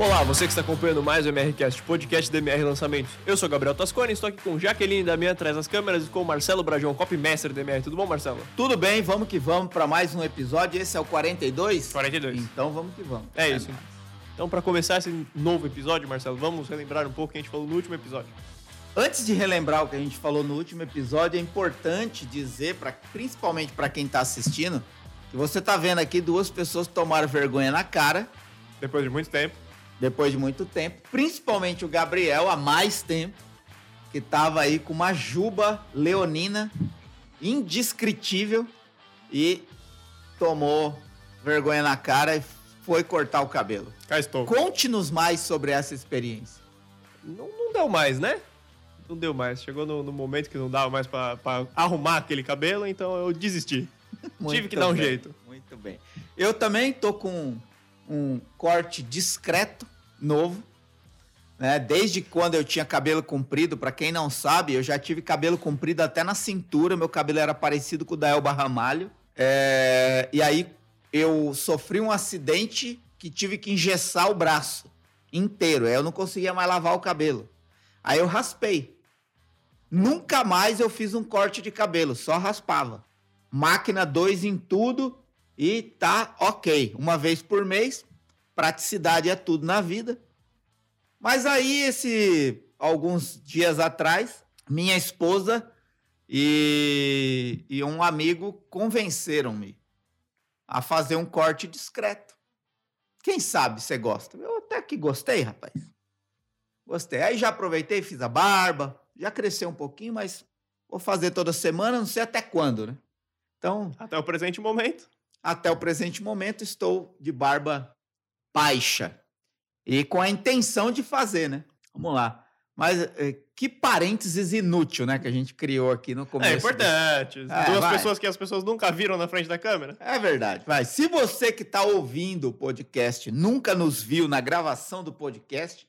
Olá, você que está acompanhando mais o MRCast, podcast do MR Lançamentos. Eu sou Gabriel Tascone, estou aqui com Jaqueline Damian atrás das câmeras e com o Marcelo Brajão, copymaster do MR. Tudo bom, Marcelo? Tudo bem, vamos que vamos para mais um episódio. Esse é o 42? 42. Então vamos que vamos. É, isso. Então, para começar esse novo episódio, Marcelo, vamos relembrar um pouco o que a gente falou no último episódio. Antes de relembrar o que a gente falou no último episódio, é importante dizer, pra, principalmente para quem está assistindo, que você está vendo aqui duas pessoas que tomaram vergonha na cara. Depois de muito tempo. Depois de muito tempo. Principalmente o Gabriel, há mais tempo, que estava aí com uma juba leonina indescritível e tomou vergonha na cara e foi cortar o cabelo. Cá estou. Conte-nos mais sobre essa experiência. Não, não deu mais, né? Não deu mais. Chegou no, no momento que não dava mais para arrumar aquele cabelo, então eu desisti. Tive que dar um bem, jeito. Muito bem. Eu também tô com um corte discreto, novo. Né? Desde quando eu tinha cabelo comprido, para quem não sabe, eu já tive cabelo comprido até na cintura. Meu cabelo era parecido com o da Elba Ramalho. É... E aí eu sofri um acidente que tive que engessar o braço inteiro. Eu não conseguia mais lavar o cabelo. Aí eu raspei. Nunca mais eu fiz um corte de cabelo, só raspava. Máquina 2 em tudo e tá ok. Uma vez por mês, praticidade é tudo na vida. Mas aí, esse alguns dias atrás, minha esposa e, e um amigo convenceram-me a fazer um corte discreto. Quem sabe você gosta? Eu até que gostei, rapaz. Gostei. Aí já aproveitei, fiz a barba, já cresceu um pouquinho, mas vou fazer toda semana, não sei até quando, né? Então. Até o presente momento. Até o presente momento estou de barba baixa. E com a intenção de fazer, né? Vamos lá. Mas eh, que parênteses inútil, né? Que a gente criou aqui no começo. É importante. É, Duas vai. pessoas que as pessoas nunca viram na frente da câmera. É verdade. Vai. Se você que está ouvindo o podcast nunca nos viu na gravação do podcast,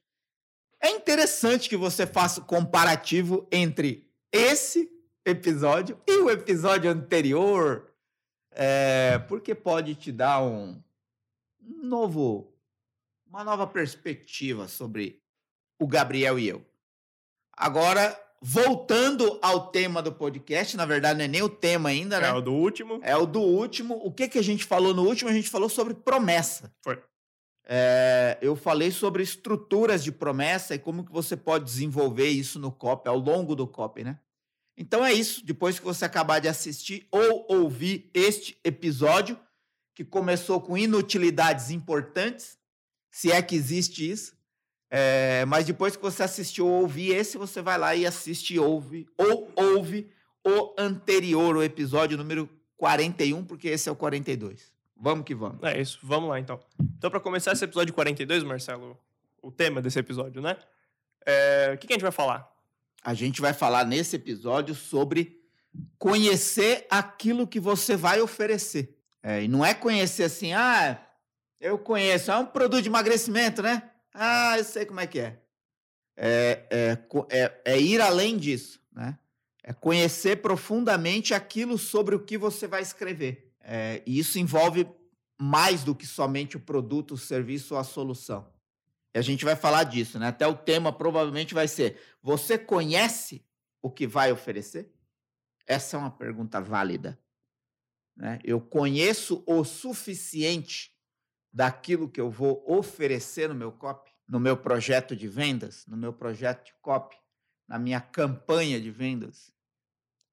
é interessante que você faça o comparativo entre esse episódio e o episódio anterior, é, porque pode te dar um novo, uma nova perspectiva sobre o Gabriel e eu. Agora, voltando ao tema do podcast, na verdade não é nem o tema ainda, né? É o do último. É o do último. O que, que a gente falou no último? A gente falou sobre promessa. Foi. É, eu falei sobre estruturas de promessa e como que você pode desenvolver isso no copy, ao longo do copy, né? Então é isso. Depois que você acabar de assistir ou ouvir este episódio, que começou com inutilidades importantes, se é que existe isso, é, mas depois que você assistiu ou ouvir esse, você vai lá e assiste ouve, ou ouve o anterior, o episódio número 41, porque esse é o 42. Vamos que vamos. É isso, vamos lá então. Então, para começar esse episódio 42, Marcelo, o tema desse episódio, né? É, o que, que a gente vai falar? A gente vai falar nesse episódio sobre conhecer aquilo que você vai oferecer. É, e não é conhecer assim, ah, eu conheço, é um produto de emagrecimento, né? Ah, eu sei como é que é. É, é, é, é ir além disso, né? É conhecer profundamente aquilo sobre o que você vai escrever. É, e isso envolve mais do que somente o produto, o serviço ou a solução. A gente vai falar disso, né? Até o tema provavelmente vai ser: você conhece o que vai oferecer? Essa é uma pergunta válida. Né? Eu conheço o suficiente daquilo que eu vou oferecer no meu copy, no meu projeto de vendas, no meu projeto de copy, na minha campanha de vendas?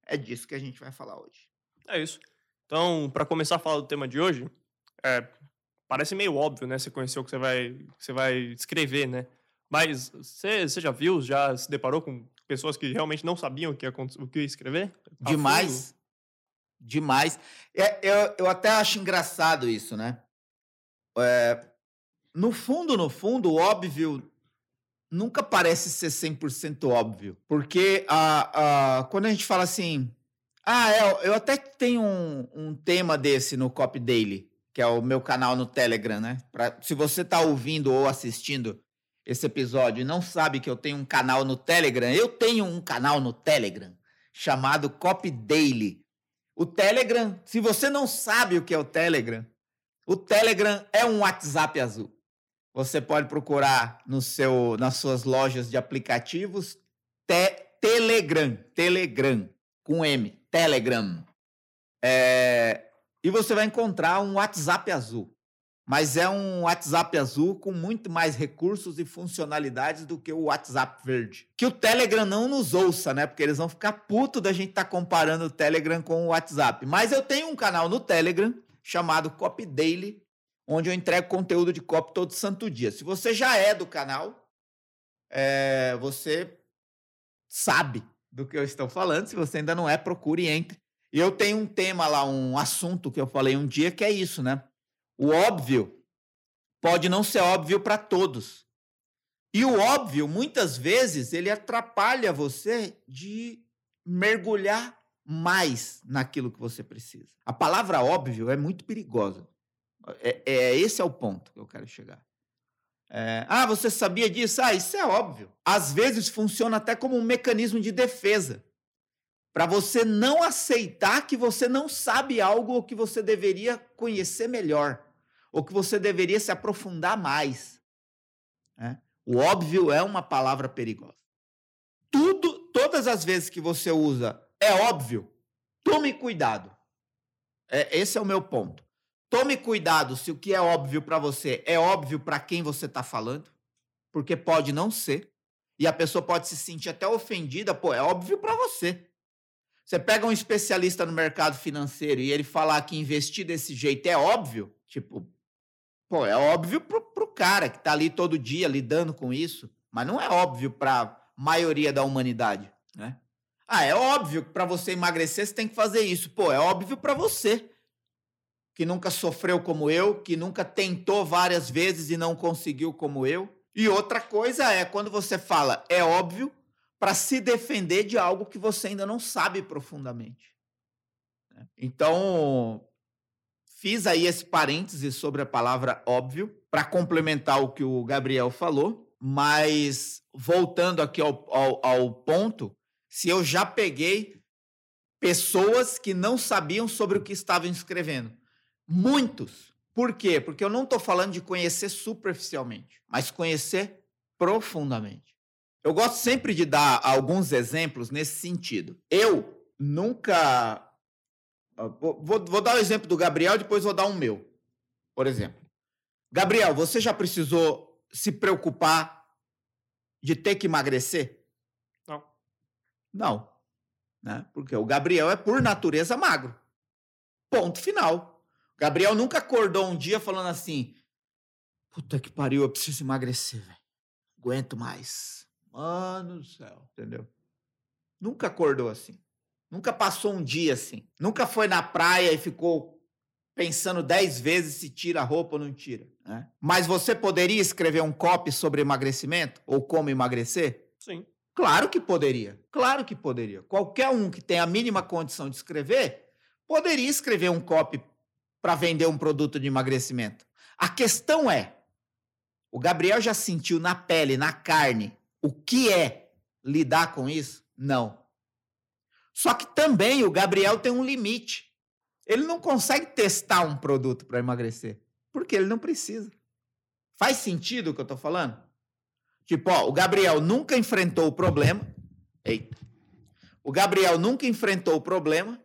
É disso que a gente vai falar hoje. É isso. Então, para começar a falar do tema de hoje, é, parece meio óbvio, né? Você conhecer o que você vai, que você vai escrever, né? Mas você, você já viu, já se deparou com pessoas que realmente não sabiam o que ia, o que ia escrever? A Demais. Demais. É, eu, eu até acho engraçado isso, né? É, no fundo, no fundo, o óbvio nunca parece ser 100% óbvio. Porque a, a, quando a gente fala assim... Ah, é, eu até tenho um, um tema desse no Copy Daily, que é o meu canal no Telegram, né? Pra, se você está ouvindo ou assistindo esse episódio e não sabe que eu tenho um canal no Telegram, eu tenho um canal no Telegram chamado Copy Daily. O Telegram, se você não sabe o que é o Telegram, o Telegram é um WhatsApp azul. Você pode procurar no seu, nas suas lojas de aplicativos te, Telegram, Telegram, com M, Telegram. É, e você vai encontrar um WhatsApp azul. Mas é um WhatsApp azul com muito mais recursos e funcionalidades do que o WhatsApp verde. Que o Telegram não nos ouça, né? Porque eles vão ficar puto da gente estar tá comparando o Telegram com o WhatsApp. Mas eu tenho um canal no Telegram chamado Copy Daily, onde eu entrego conteúdo de copy todo santo dia. Se você já é do canal, é, você sabe do que eu estou falando. Se você ainda não é, procure e entre. E eu tenho um tema lá, um assunto que eu falei um dia, que é isso, né? O óbvio pode não ser óbvio para todos. E o óbvio, muitas vezes, ele atrapalha você de mergulhar mais naquilo que você precisa. A palavra óbvio é muito perigosa. É, é esse é o ponto que eu quero chegar. É, ah, você sabia disso? Ah, isso é óbvio. Às vezes funciona até como um mecanismo de defesa para você não aceitar que você não sabe algo ou que você deveria conhecer melhor ou que você deveria se aprofundar mais. Né? O óbvio é uma palavra perigosa. Tudo, todas as vezes que você usa é óbvio, tome cuidado. É, esse é o meu ponto. Tome cuidado se o que é óbvio para você é óbvio para quem você está falando, porque pode não ser. E a pessoa pode se sentir até ofendida, pô, é óbvio para você. Você pega um especialista no mercado financeiro e ele falar que investir desse jeito é óbvio, tipo, Pô, é óbvio pro, pro cara que tá ali todo dia lidando com isso, mas não é óbvio para maioria da humanidade, né? Ah, é óbvio que para você emagrecer você tem que fazer isso. Pô, é óbvio para você que nunca sofreu como eu, que nunca tentou várias vezes e não conseguiu como eu. E outra coisa é quando você fala é óbvio para se defender de algo que você ainda não sabe profundamente. Né? Então, Fiz aí esse parêntese sobre a palavra óbvio para complementar o que o Gabriel falou, mas voltando aqui ao, ao, ao ponto, se eu já peguei pessoas que não sabiam sobre o que estavam escrevendo. Muitos. Por quê? Porque eu não estou falando de conhecer superficialmente, mas conhecer profundamente. Eu gosto sempre de dar alguns exemplos nesse sentido. Eu nunca Vou, vou dar o exemplo do Gabriel, depois vou dar um meu. Por exemplo. Gabriel, você já precisou se preocupar de ter que emagrecer? Não. Não. Né? Porque o Gabriel é, por natureza, magro. Ponto final. O Gabriel nunca acordou um dia falando assim: Puta que pariu, eu preciso emagrecer, velho. Aguento mais. Mano do céu. Entendeu? Nunca acordou assim. Nunca passou um dia assim. Nunca foi na praia e ficou pensando dez vezes se tira a roupa ou não tira. Né? Mas você poderia escrever um copy sobre emagrecimento ou como emagrecer? Sim. Claro que poderia. Claro que poderia. Qualquer um que tenha a mínima condição de escrever poderia escrever um copy para vender um produto de emagrecimento. A questão é: o Gabriel já sentiu na pele, na carne, o que é lidar com isso? Não. Só que também o Gabriel tem um limite. Ele não consegue testar um produto para emagrecer, porque ele não precisa. Faz sentido o que eu estou falando? Tipo, ó, o Gabriel nunca enfrentou o problema. Eita. O Gabriel nunca enfrentou o problema,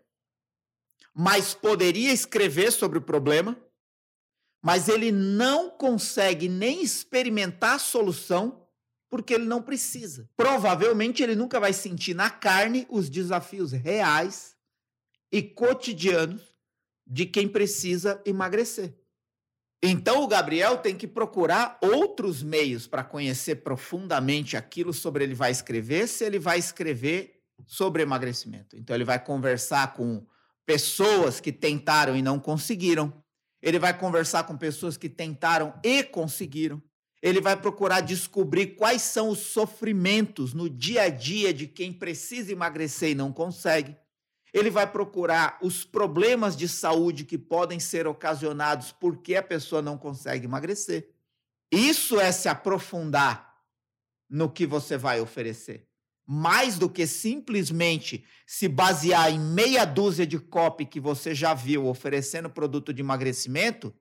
mas poderia escrever sobre o problema, mas ele não consegue nem experimentar a solução porque ele não precisa. Provavelmente ele nunca vai sentir na carne os desafios reais e cotidianos de quem precisa emagrecer. Então o Gabriel tem que procurar outros meios para conhecer profundamente aquilo sobre ele vai escrever, se ele vai escrever sobre emagrecimento. Então ele vai conversar com pessoas que tentaram e não conseguiram. Ele vai conversar com pessoas que tentaram e conseguiram ele vai procurar descobrir quais são os sofrimentos no dia a dia de quem precisa emagrecer e não consegue. Ele vai procurar os problemas de saúde que podem ser ocasionados porque a pessoa não consegue emagrecer. Isso é se aprofundar no que você vai oferecer. Mais do que simplesmente se basear em meia dúzia de copy que você já viu oferecendo produto de emagrecimento,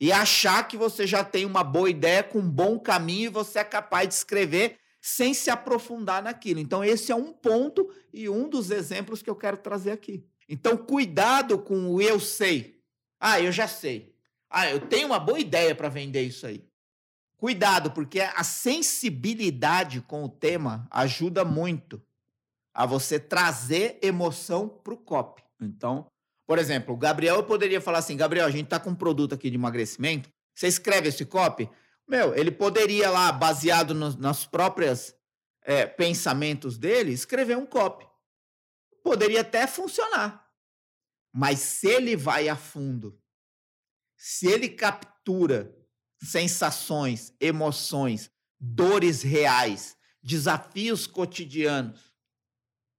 e achar que você já tem uma boa ideia com um bom caminho e você é capaz de escrever sem se aprofundar naquilo. Então, esse é um ponto e um dos exemplos que eu quero trazer aqui. Então, cuidado com o eu sei. Ah, eu já sei. Ah, eu tenho uma boa ideia para vender isso aí. Cuidado, porque a sensibilidade com o tema ajuda muito a você trazer emoção para o copy. Então, por exemplo, o Gabriel poderia falar assim: Gabriel, a gente está com um produto aqui de emagrecimento. Você escreve esse copy? Meu, ele poderia lá, baseado nos, nas próprias é, pensamentos dele, escrever um copy. Poderia até funcionar. Mas se ele vai a fundo, se ele captura sensações, emoções, dores reais, desafios cotidianos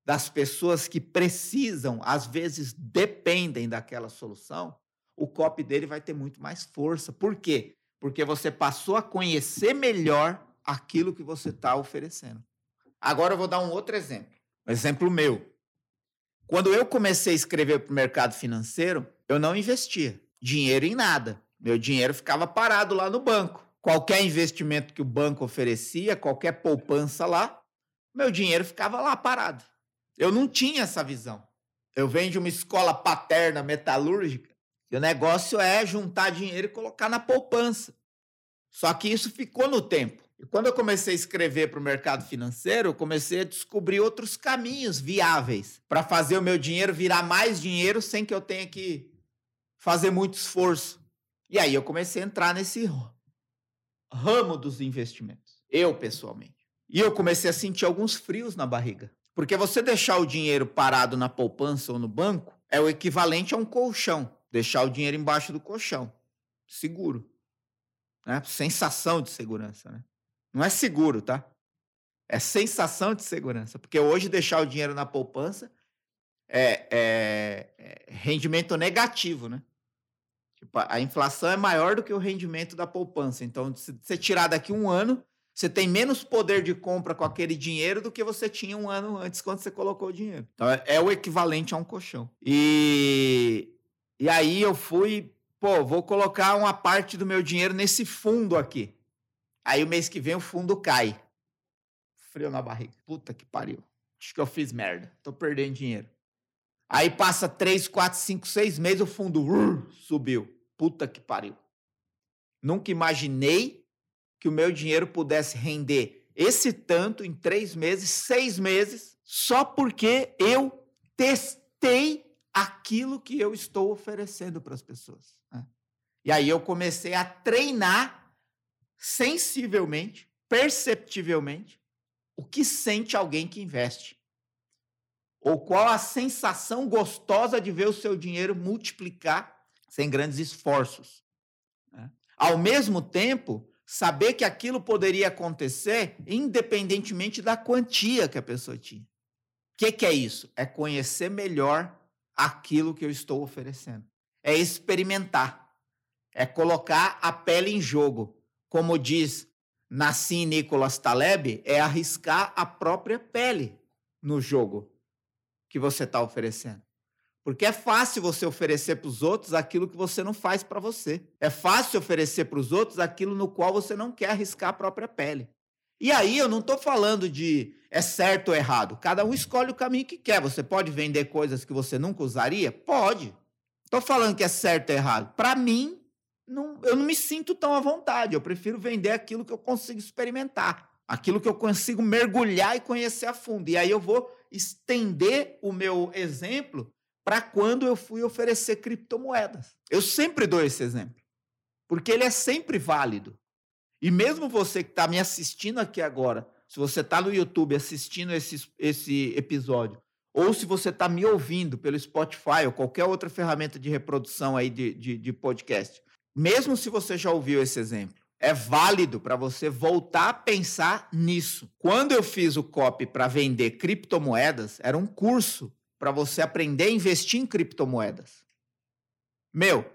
das pessoas que precisam, às vezes dependem daquela solução, o copy dele vai ter muito mais força. Por quê? Porque você passou a conhecer melhor aquilo que você está oferecendo. Agora eu vou dar um outro exemplo. Um exemplo meu. Quando eu comecei a escrever para o mercado financeiro, eu não investia dinheiro em nada. Meu dinheiro ficava parado lá no banco. Qualquer investimento que o banco oferecia, qualquer poupança lá, meu dinheiro ficava lá parado. Eu não tinha essa visão. Eu venho de uma escola paterna metalúrgica e o negócio é juntar dinheiro e colocar na poupança. Só que isso ficou no tempo. E quando eu comecei a escrever para o mercado financeiro, eu comecei a descobrir outros caminhos viáveis para fazer o meu dinheiro virar mais dinheiro sem que eu tenha que fazer muito esforço. E aí eu comecei a entrar nesse ramo dos investimentos, eu pessoalmente. E eu comecei a sentir alguns frios na barriga. Porque você deixar o dinheiro parado na poupança ou no banco é o equivalente a um colchão. Deixar o dinheiro embaixo do colchão. Seguro. Né? Sensação de segurança. Né? Não é seguro, tá? É sensação de segurança. Porque hoje deixar o dinheiro na poupança é, é, é rendimento negativo, né? Tipo, a inflação é maior do que o rendimento da poupança. Então, se você tirar daqui um ano, você tem menos poder de compra com aquele dinheiro do que você tinha um ano antes quando você colocou o dinheiro. Então, é, é o equivalente a um colchão. E e aí eu fui, pô, vou colocar uma parte do meu dinheiro nesse fundo aqui. Aí o mês que vem o fundo cai. Frio na barriga. Puta que pariu. Acho que eu fiz merda. Tô perdendo dinheiro. Aí passa três, quatro, cinco, seis meses, o fundo uh, subiu. Puta que pariu. Nunca imaginei que o meu dinheiro pudesse render esse tanto em três meses, seis meses, só porque eu testei aquilo que eu estou oferecendo para as pessoas. Né? E aí eu comecei a treinar sensivelmente, perceptivelmente, o que sente alguém que investe. Ou qual a sensação gostosa de ver o seu dinheiro multiplicar sem grandes esforços. Né? Ao mesmo tempo, saber que aquilo poderia acontecer independentemente da quantia que a pessoa tinha. O que, que é isso? É conhecer melhor aquilo que eu estou oferecendo. É experimentar. É colocar a pele em jogo. Como diz Nassim Nicolas Taleb, é arriscar a própria pele no jogo que você está oferecendo. Porque é fácil você oferecer para os outros aquilo que você não faz para você. É fácil oferecer para os outros aquilo no qual você não quer arriscar a própria pele. E aí eu não estou falando de é certo ou errado. Cada um escolhe o caminho que quer. Você pode vender coisas que você nunca usaria? Pode. Estou falando que é certo ou errado. Para mim, não, eu não me sinto tão à vontade. Eu prefiro vender aquilo que eu consigo experimentar, aquilo que eu consigo mergulhar e conhecer a fundo. E aí eu vou estender o meu exemplo para quando eu fui oferecer criptomoedas. Eu sempre dou esse exemplo, porque ele é sempre válido. E mesmo você que está me assistindo aqui agora, se você está no YouTube assistindo esse, esse episódio, ou se você está me ouvindo pelo Spotify ou qualquer outra ferramenta de reprodução aí de, de, de podcast, mesmo se você já ouviu esse exemplo, é válido para você voltar a pensar nisso. Quando eu fiz o copy para vender criptomoedas, era um curso para você aprender a investir em criptomoedas. Meu,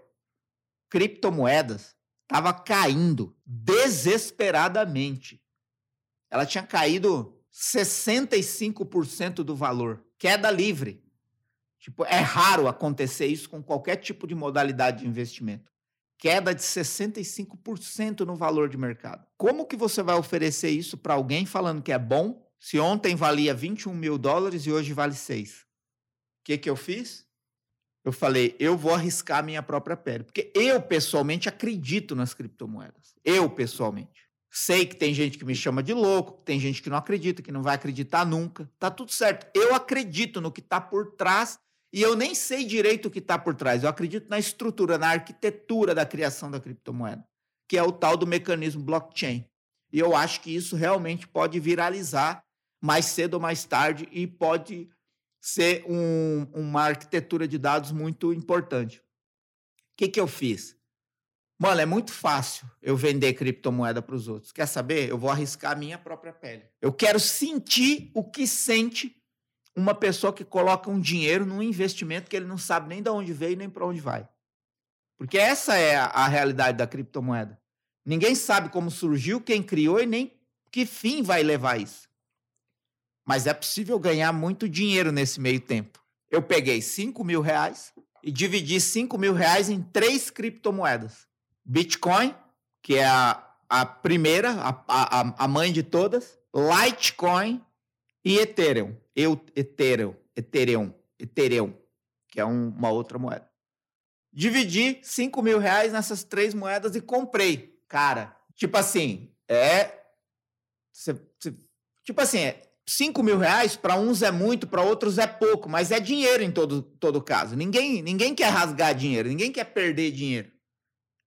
criptomoedas estava caindo desesperadamente. Ela tinha caído 65% do valor. Queda livre. Tipo, é raro acontecer isso com qualquer tipo de modalidade de investimento. queda de 65% no valor de mercado. Como que você vai oferecer isso para alguém falando que é bom, se ontem valia 21 mil dólares e hoje vale 6? Que, que eu fiz? Eu falei, eu vou arriscar minha própria pele. Porque eu, pessoalmente, acredito nas criptomoedas. Eu, pessoalmente. Sei que tem gente que me chama de louco, tem gente que não acredita, que não vai acreditar nunca. Tá tudo certo. Eu acredito no que está por trás e eu nem sei direito o que está por trás. Eu acredito na estrutura, na arquitetura da criação da criptomoeda, que é o tal do mecanismo blockchain. E eu acho que isso realmente pode viralizar mais cedo ou mais tarde e pode ser um, uma arquitetura de dados muito importante. O que, que eu fiz? Mano, é muito fácil eu vender criptomoeda para os outros. Quer saber? Eu vou arriscar a minha própria pele. Eu quero sentir o que sente uma pessoa que coloca um dinheiro num investimento que ele não sabe nem de onde veio nem para onde vai. Porque essa é a, a realidade da criptomoeda. Ninguém sabe como surgiu, quem criou e nem que fim vai levar isso. Mas é possível ganhar muito dinheiro nesse meio tempo. Eu peguei 5 mil reais e dividi 5 mil reais em três criptomoedas. Bitcoin, que é a, a primeira, a, a, a mãe de todas. Litecoin e Ethereum. Eu, Ethereum, Ethereum, Ethereum, que é um, uma outra moeda. Dividi 5 mil reais nessas três moedas e comprei. Cara, tipo assim, é. Cê, cê, tipo assim, é 5 mil reais para uns é muito, para outros é pouco, mas é dinheiro em todo, todo caso. Ninguém, ninguém quer rasgar dinheiro, ninguém quer perder dinheiro.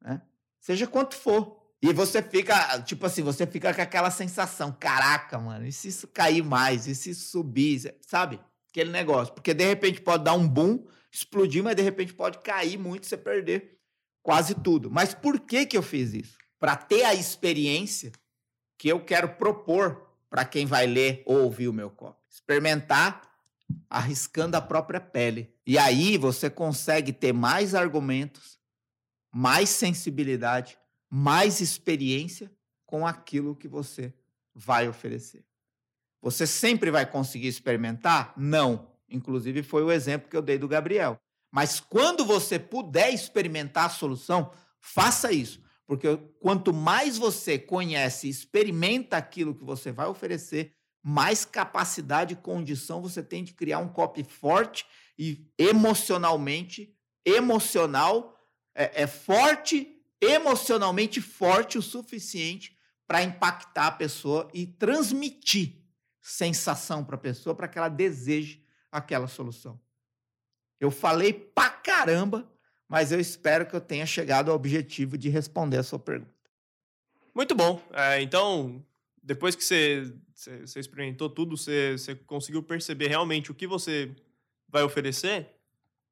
Né? Seja quanto for. E você fica, tipo assim, você fica com aquela sensação, caraca, mano, e se isso cair mais, e se subir, sabe? Aquele negócio. Porque de repente pode dar um boom, explodir, mas de repente pode cair muito você perder quase tudo. Mas por que que eu fiz isso? Para ter a experiência que eu quero propor para quem vai ler ou ouvir o meu copy. Experimentar arriscando a própria pele. E aí você consegue ter mais argumentos, mais sensibilidade mais experiência com aquilo que você vai oferecer. Você sempre vai conseguir experimentar? Não. Inclusive, foi o exemplo que eu dei do Gabriel. Mas quando você puder experimentar a solução, faça isso. Porque quanto mais você conhece experimenta aquilo que você vai oferecer, mais capacidade e condição você tem de criar um copy forte e emocionalmente, emocional, é, é forte emocionalmente forte o suficiente para impactar a pessoa e transmitir sensação para a pessoa para que ela deseje aquela solução. Eu falei pra caramba, mas eu espero que eu tenha chegado ao objetivo de responder a sua pergunta. Muito bom. É, então, depois que você, você, você experimentou tudo, você, você conseguiu perceber realmente o que você vai oferecer,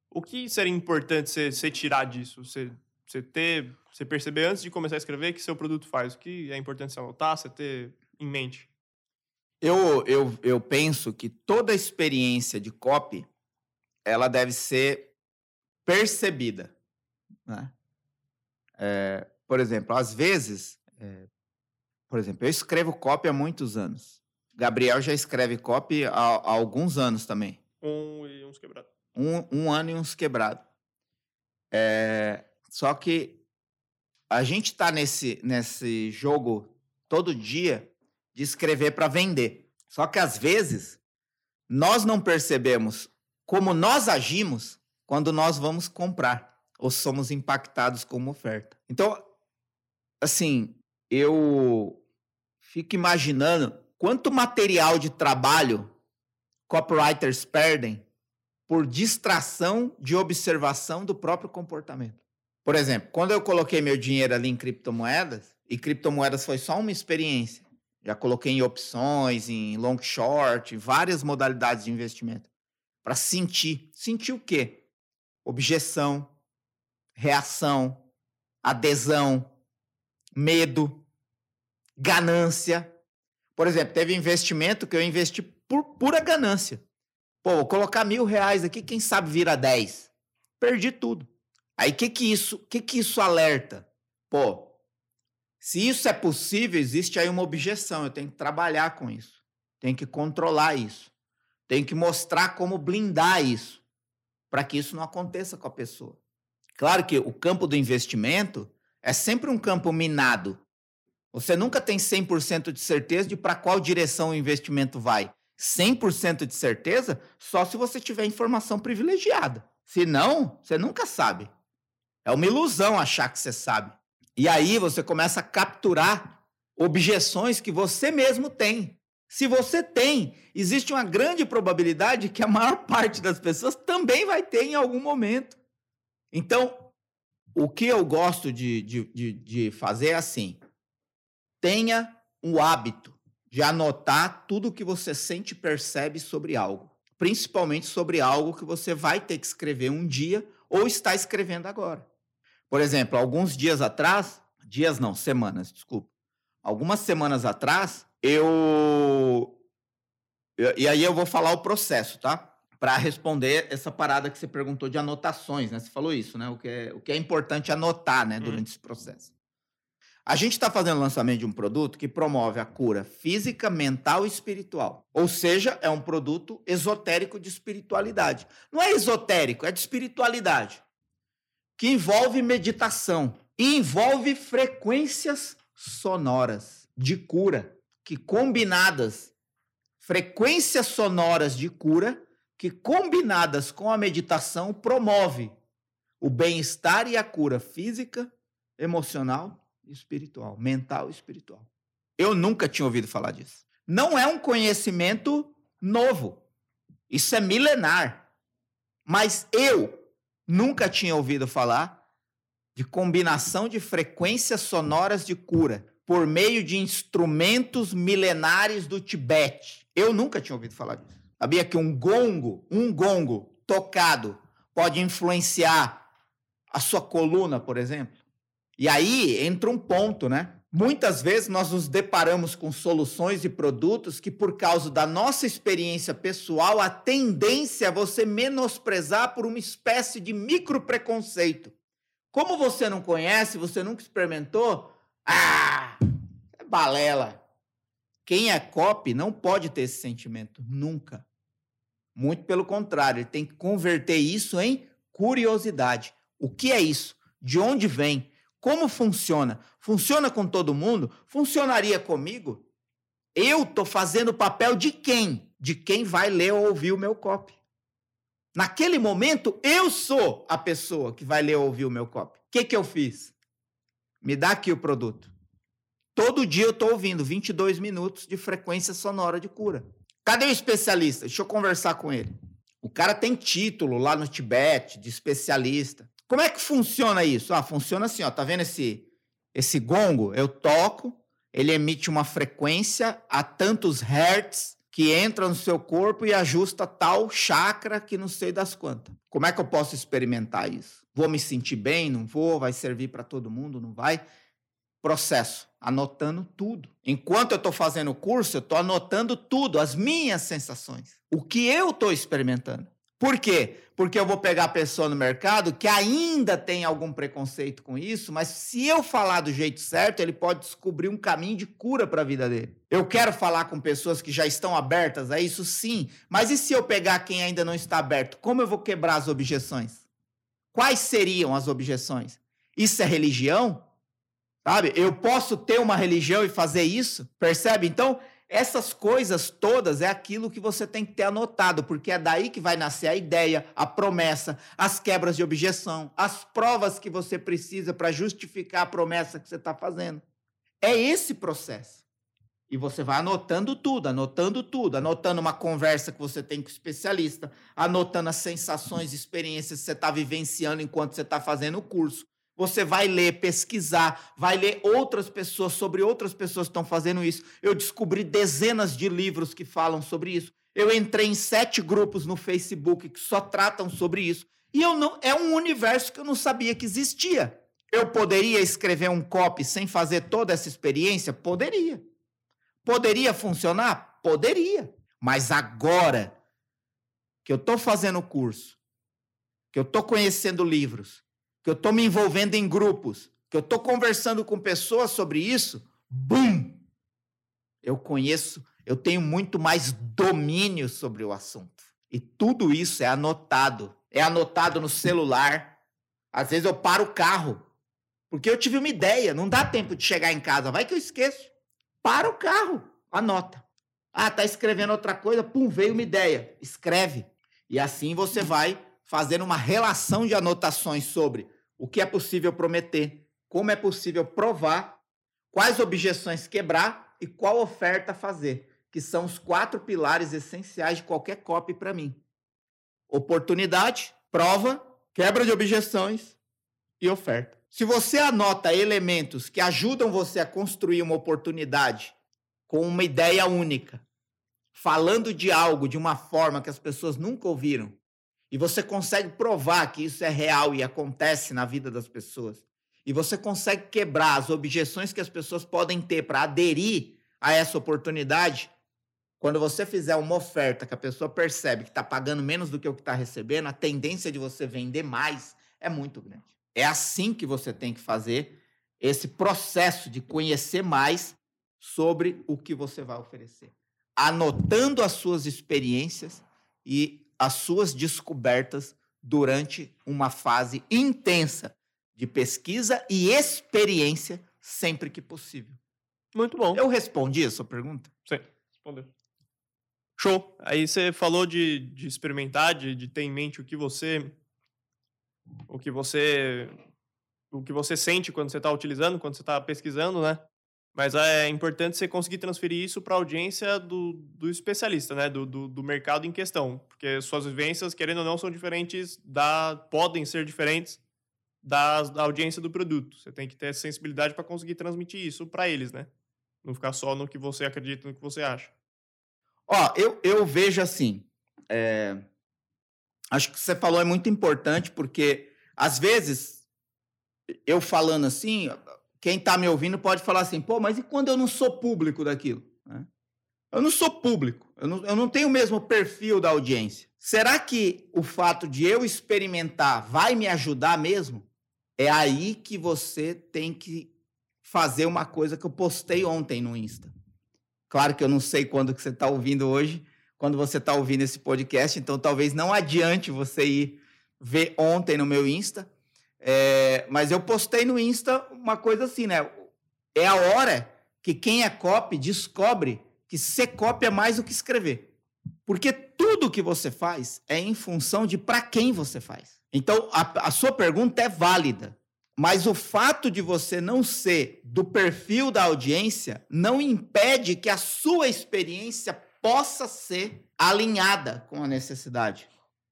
o que seria importante você, você tirar disso? Você você ter, você perceber antes de começar a escrever que seu produto faz. O que é importante você anotar, você ter em mente? Eu, eu, eu penso que toda experiência de copy ela deve ser percebida. Né? É, por exemplo, às vezes, é, por exemplo, eu escrevo copy há muitos anos. Gabriel já escreve copy há, há alguns anos também. Um e uns quebrados. Um, um ano e uns quebrados. É, só que a gente está nesse, nesse jogo todo dia de escrever para vender. Só que às vezes nós não percebemos como nós agimos quando nós vamos comprar ou somos impactados com uma oferta. Então, assim, eu fico imaginando quanto material de trabalho copywriters perdem por distração de observação do próprio comportamento. Por exemplo, quando eu coloquei meu dinheiro ali em criptomoedas, e criptomoedas foi só uma experiência, já coloquei em opções, em long short, várias modalidades de investimento, para sentir. Sentir o quê? Objeção, reação, adesão, medo, ganância. Por exemplo, teve investimento que eu investi por pura ganância. Pô, vou colocar mil reais aqui, quem sabe vira dez. Perdi tudo. Aí o que que isso, que que isso alerta? Pô, se isso é possível, existe aí uma objeção, eu tenho que trabalhar com isso. Tenho que controlar isso. Tenho que mostrar como blindar isso, para que isso não aconteça com a pessoa. Claro que o campo do investimento É sempre um campo minado. Você nunca tem 100% de certeza de para qual direção o investimento vai. 100% de certeza só se você tiver informação privilegiada. Se não, você nunca sabe. É uma ilusão achar que você sabe. E aí você começa a capturar objeções que você mesmo tem. Se você tem, existe uma grande probabilidade que a maior parte das pessoas também vai ter em algum momento. Então, o que eu gosto de, de, de, de fazer é assim: tenha o hábito de anotar tudo o que você sente e percebe sobre algo, principalmente sobre algo que você vai ter que escrever um dia ou está escrevendo agora. Por exemplo, alguns dias atrás, dias não, semanas, desculpa. Algumas semanas atrás, eu. E aí eu vou falar o processo, tá? Para responder essa parada que você perguntou de anotações, né? Você falou isso, né? O que é, o que é importante anotar, né, durante hum. esse processo. A gente está fazendo o lançamento de um produto que promove a cura física, mental e espiritual. Ou seja, é um produto esotérico de espiritualidade. Não é esotérico, é de espiritualidade. Que envolve meditação e envolve frequências sonoras de cura, que combinadas, frequências sonoras de cura, que combinadas com a meditação promove o bem-estar e a cura física, emocional espiritual, mental e espiritual. Eu nunca tinha ouvido falar disso. Não é um conhecimento novo. Isso é milenar. Mas eu nunca tinha ouvido falar de combinação de frequências sonoras de cura por meio de instrumentos milenares do Tibete. Eu nunca tinha ouvido falar disso. Sabia que um gongo, um gongo tocado pode influenciar a sua coluna, por exemplo? E aí entra um ponto, né? Muitas vezes nós nos deparamos com soluções e produtos que, por causa da nossa experiência pessoal, a tendência é você menosprezar por uma espécie de micro preconceito. Como você não conhece, você nunca experimentou, ah, balela. Quem é copy não pode ter esse sentimento, nunca. Muito pelo contrário, ele tem que converter isso em curiosidade. O que é isso? De onde vem? Como funciona? Funciona com todo mundo? Funcionaria comigo? Eu estou fazendo o papel de quem? De quem vai ler ou ouvir o meu copy. Naquele momento, eu sou a pessoa que vai ler ou ouvir o meu copy. O que, que eu fiz? Me dá aqui o produto. Todo dia eu estou ouvindo 22 minutos de frequência sonora de cura. Cadê o especialista? Deixa eu conversar com ele. O cara tem título lá no Tibete de especialista. Como é que funciona isso? Ah, funciona assim, ó. Tá vendo esse esse gongo? Eu toco, ele emite uma frequência a tantos hertz que entra no seu corpo e ajusta tal chakra que não sei das quantas. Como é que eu posso experimentar isso? Vou me sentir bem? Não vou? Vai servir para todo mundo? Não vai? Processo, anotando tudo. Enquanto eu estou fazendo o curso, eu estou anotando tudo, as minhas sensações, o que eu estou experimentando. Por quê? Porque eu vou pegar a pessoa no mercado que ainda tem algum preconceito com isso, mas se eu falar do jeito certo, ele pode descobrir um caminho de cura para a vida dele. Eu quero falar com pessoas que já estão abertas a isso, sim, mas e se eu pegar quem ainda não está aberto? Como eu vou quebrar as objeções? Quais seriam as objeções? Isso é religião? Sabe? Eu posso ter uma religião e fazer isso? Percebe? Então, essas coisas todas é aquilo que você tem que ter anotado, porque é daí que vai nascer a ideia, a promessa, as quebras de objeção, as provas que você precisa para justificar a promessa que você está fazendo. É esse processo. E você vai anotando tudo, anotando tudo, anotando uma conversa que você tem com o especialista, anotando as sensações e experiências que você está vivenciando enquanto você está fazendo o curso, você vai ler, pesquisar, vai ler outras pessoas sobre outras pessoas que estão fazendo isso. Eu descobri dezenas de livros que falam sobre isso. Eu entrei em sete grupos no Facebook que só tratam sobre isso. E eu não é um universo que eu não sabia que existia. Eu poderia escrever um copy sem fazer toda essa experiência? Poderia. Poderia funcionar? Poderia. Mas agora que eu estou fazendo o curso, que eu estou conhecendo livros, que eu estou me envolvendo em grupos, que eu estou conversando com pessoas sobre isso, bum! Eu conheço, eu tenho muito mais domínio sobre o assunto. E tudo isso é anotado. É anotado no celular. Às vezes eu paro o carro, Porque eu tive uma ideia, não dá tempo de chegar em casa, vai que eu esqueço. Para o carro, anota. Ah, tá escrevendo outra coisa, pum, veio uma ideia. Escreve. E assim você vai fazendo uma relação de anotações sobre o que é possível prometer, como é possível provar, quais objeções quebrar e qual oferta fazer, que são os quatro pilares essenciais de qualquer copy para mim. Oportunidade, prova, quebra de objeções e oferta. Se você anota elementos que ajudam você a construir uma oportunidade com uma ideia única, falando de algo de uma forma que as pessoas nunca ouviram, e você consegue provar que isso é real e acontece na vida das pessoas, e você consegue quebrar as objeções que as pessoas podem ter para aderir a essa oportunidade, quando você fizer uma oferta que a pessoa percebe que está pagando menos do que o que está recebendo, a tendência de você vender mais é muito grande. É assim que você tem que fazer esse processo de conhecer mais sobre o que você vai oferecer. Anotando as suas experiências e as suas descobertas durante uma fase intensa de pesquisa e experiência sempre que possível. Muito bom. Eu respondi a sua pergunta? Sim, respondeu. Show. Aí você falou de, de experimentar, de, de ter em mente o que você o que você o que você sente quando você está utilizando, quando você está pesquisando, né? Mas é importante você conseguir transferir isso para a audiência do, do especialista, né? Do, do, do, mercado em questão. Porque suas vivências, querendo ou não, são diferentes, da, podem ser diferentes da, da audiência do produto. Você tem que ter sensibilidade para conseguir transmitir isso para eles, né? Não ficar só no que você acredita, no que você acha. Ó, eu, eu vejo assim. É... Acho que você falou é muito importante, porque às vezes, eu falando assim, quem está me ouvindo pode falar assim, pô, mas e quando eu não sou público daquilo? Né? Eu não sou público, eu não, eu não tenho o mesmo perfil da audiência. Será que o fato de eu experimentar vai me ajudar mesmo? É aí que você tem que fazer uma coisa que eu postei ontem no Insta. Claro que eu não sei quando que você está ouvindo hoje, quando você está ouvindo esse podcast, então talvez não adiante você ir ver ontem no meu Insta, é, mas eu postei no Insta uma coisa assim, né? É a hora que quem é copy descobre que ser copy é mais do que escrever. Porque tudo que você faz é em função de para quem você faz. Então, a, a sua pergunta é válida. Mas o fato de você não ser do perfil da audiência não impede que a sua experiência possa ser alinhada com a necessidade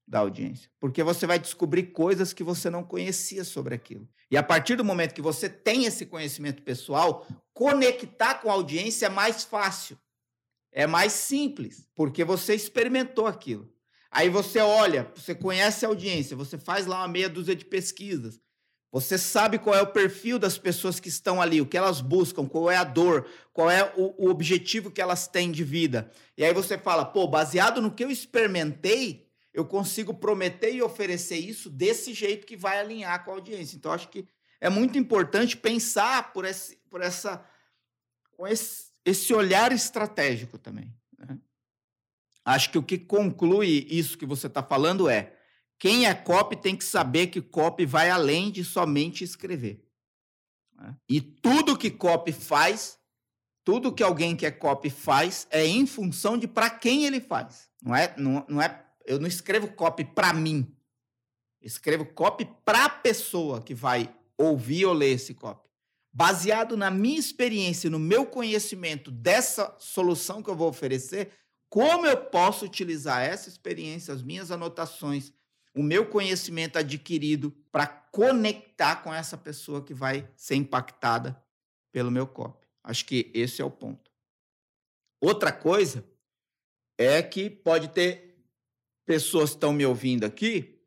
da audiência, porque você vai descobrir coisas que você não conhecia sobre aquilo. E a partir do momento que você tem esse conhecimento pessoal, conectar com a audiência é mais fácil, é mais simples, porque você experimentou aquilo. Aí você olha, você conhece a audiência, você faz lá uma meia dúzia de pesquisas, você sabe qual é o perfil das pessoas que estão ali, o que elas buscam, qual é a dor, qual é o, o objetivo que elas têm de vida. E aí você fala, pô, baseado no que eu experimentei, eu consigo prometer e oferecer isso desse jeito que vai alinhar com a audiência. Então, acho que é muito importante pensar por, esse, por essa, com esse, esse olhar estratégico também. Né? Acho que o que conclui isso que você está falando é quem é copy tem que saber que copy vai além de somente escrever. Né? E tudo que copy faz, tudo que alguém que é copy faz, é em função de para quem ele faz. Não é, não, não é eu não escrevo copy para mim. escrevo copy para a pessoa que vai ouvir ou ler esse copy. Baseado na minha experiência, no meu conhecimento dessa solução que eu vou oferecer, como eu posso utilizar essa experiência, as minhas anotações, o meu conhecimento adquirido para conectar com essa pessoa que vai ser impactada pelo meu copy. Acho que esse é o ponto. Outra coisa é que pode ter pessoas estão me ouvindo aqui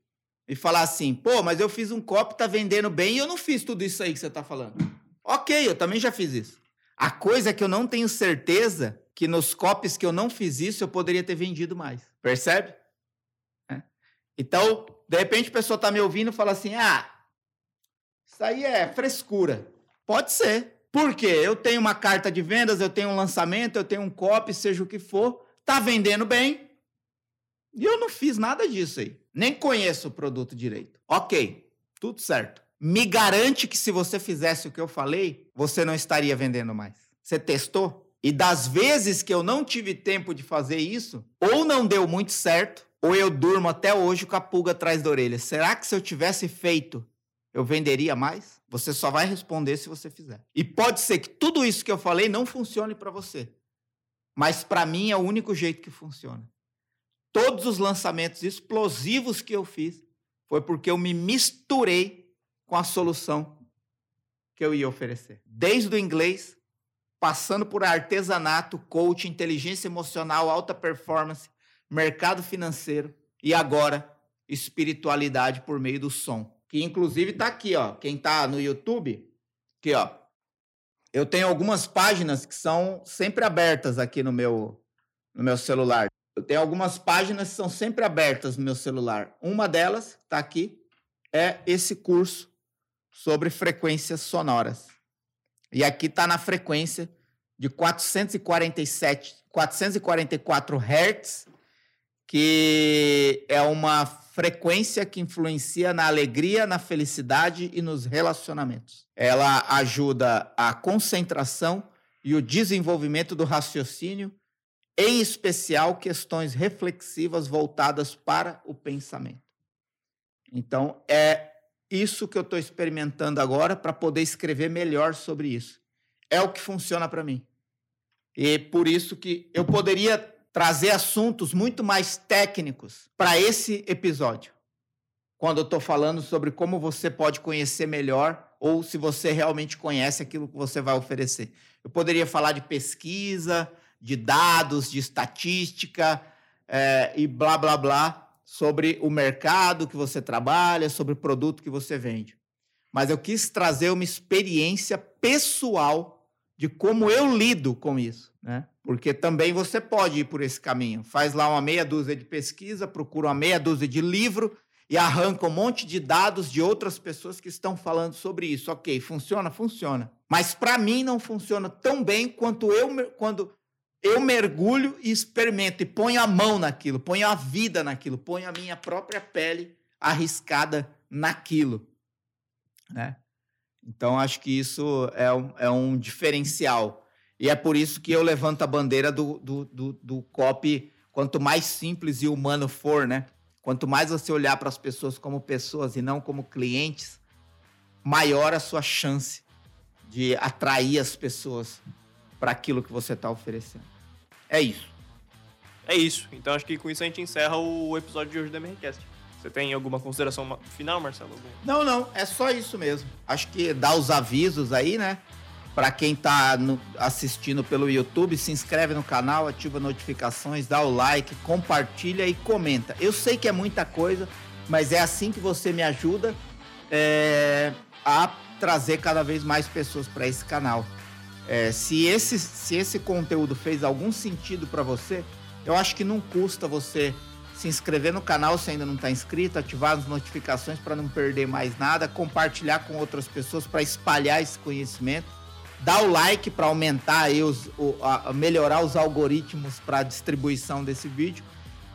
e falar assim, pô, mas eu fiz um copo, tá vendendo bem e eu não fiz tudo isso aí que você tá falando. Ok, eu também já fiz isso. A coisa é que eu não tenho certeza que nos copos que eu não fiz isso, eu poderia ter vendido mais. Percebe? É. Então, de repente a pessoa tá me ouvindo e fala assim, ah, isso aí é frescura. Pode ser. Por quê? Eu tenho uma carta de vendas, eu tenho um lançamento, eu tenho um copy, seja o que for, tá vendendo bem, e eu não fiz nada disso aí. Nem conheço o produto direito. Ok, tudo certo. me garante que se você fizesse o que eu falei, você não estaria vendendo mais. Você testou? E das vezes que eu não tive tempo de fazer isso, ou não deu muito certo, ou eu durmo até hoje com a pulga atrás da orelha. Será que se eu tivesse feito, eu venderia mais? Você só vai responder se você fizer. E pode ser que tudo isso que eu falei não funcione para você. Mas para mim é o único jeito que funciona. Todos os lançamentos explosivos que eu fiz foi porque eu me misturei com a solução que eu ia oferecer. Desde o inglês, passando por artesanato, coach, inteligência emocional, alta performance, mercado financeiro e agora espiritualidade por meio do som. Que inclusive está aqui, ó. Quem está no YouTube, aqui, ó. Eu tenho algumas páginas que são sempre abertas aqui no meu no meu celular. Eu tenho algumas páginas que são sempre abertas no meu celular. Uma delas está aqui é esse curso sobre frequências sonoras. E aqui está na frequência de 447, 444 Hz, que é uma frequência que influencia na alegria, na felicidade e nos relacionamentos. Ela ajuda a concentração e o desenvolvimento do raciocínio, em especial questões reflexivas voltadas para o pensamento. Então, é isso que eu estou experimentando agora para poder escrever melhor sobre isso. É o que funciona para mim. E por isso que eu poderia trazer assuntos muito mais técnicos para esse episódio. Quando eu estou falando sobre como você pode conhecer melhor ou se você realmente conhece aquilo que você vai oferecer. Eu poderia falar de pesquisa, de dados, de estatística é, e blá blá blá sobre o mercado que você trabalha, sobre o produto que você vende. Mas eu quis trazer uma experiência pessoal de como eu lido com isso, né? Porque também você pode ir por esse caminho. Faz lá uma meia dúzia de pesquisa, procura uma meia dúzia de livro e arranca um monte de dados de outras pessoas que estão falando sobre isso. Ok, funciona? Funciona. Mas para mim não funciona tão bem quanto eu quando eu mergulho e experimento e ponho a mão naquilo, ponho a vida naquilo, ponho a minha própria pele arriscada naquilo. Né? Então, acho que isso é um, é um diferencial. E é por isso que eu levanto a bandeira do, do, do, do copy, quanto mais simples e humano for, né? Quanto mais você olhar para as pessoas como pessoas e não como clientes, maior a sua chance de atrair as pessoas para aquilo que você está oferecendo. É isso. É isso. Então acho que com isso a gente encerra o episódio de hoje do MRCast. Você tem alguma consideração final, Marcelo? Não, não. É só isso mesmo. Acho que dá os avisos aí, né? Para quem está assistindo pelo YouTube, se inscreve no canal, ativa notificações, dá o like, compartilha e comenta. Eu sei que é muita coisa, mas é assim que você me ajuda é, a trazer cada vez mais pessoas para esse canal. É, se, esse, se esse conteúdo fez algum sentido para você, eu acho que não custa você se inscrever no canal se ainda não está inscrito, ativar as notificações para não perder mais nada, compartilhar com outras pessoas para espalhar esse conhecimento, dar o like para aumentar aí os, o, a, melhorar os algoritmos para a distribuição desse vídeo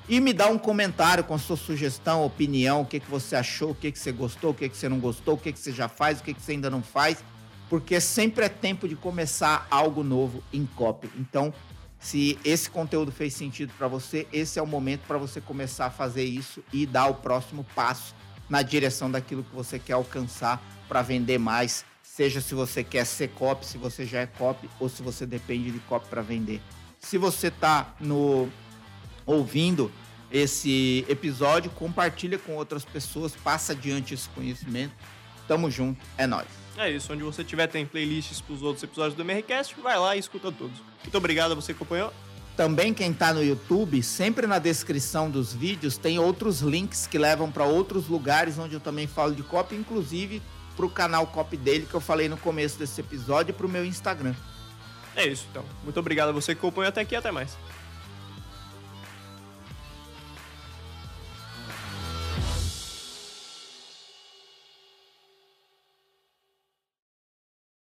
e me dar um comentário com sua sugestão, opinião, o que, que você achou, o que, que você gostou, o que, que você não gostou, o que, que você já faz, o que, que você ainda não faz porque sempre é tempo de começar algo novo em copy. Então, se esse conteúdo fez sentido para você, esse é o momento para você começar a fazer isso e dar o próximo passo na direção daquilo que você quer alcançar para vender mais, seja se você quer ser copy, se você já é copy ou se você depende de copy para vender. Se você está no ouvindo esse episódio, compartilha com outras pessoas, passa adiante esse conhecimento. Tamo junto, é nóis. É isso, onde você tiver tem playlists para os outros episódios do MRCast, vai lá e escuta todos. Muito obrigado a você que acompanhou. Também quem está no YouTube, sempre na descrição dos vídeos tem outros links que levam para outros lugares onde eu também falo de copy, inclusive para o canal copy dele que eu falei no começo desse episódio e para o meu Instagram. É isso, então. Muito obrigado a você que acompanhou até aqui e até mais.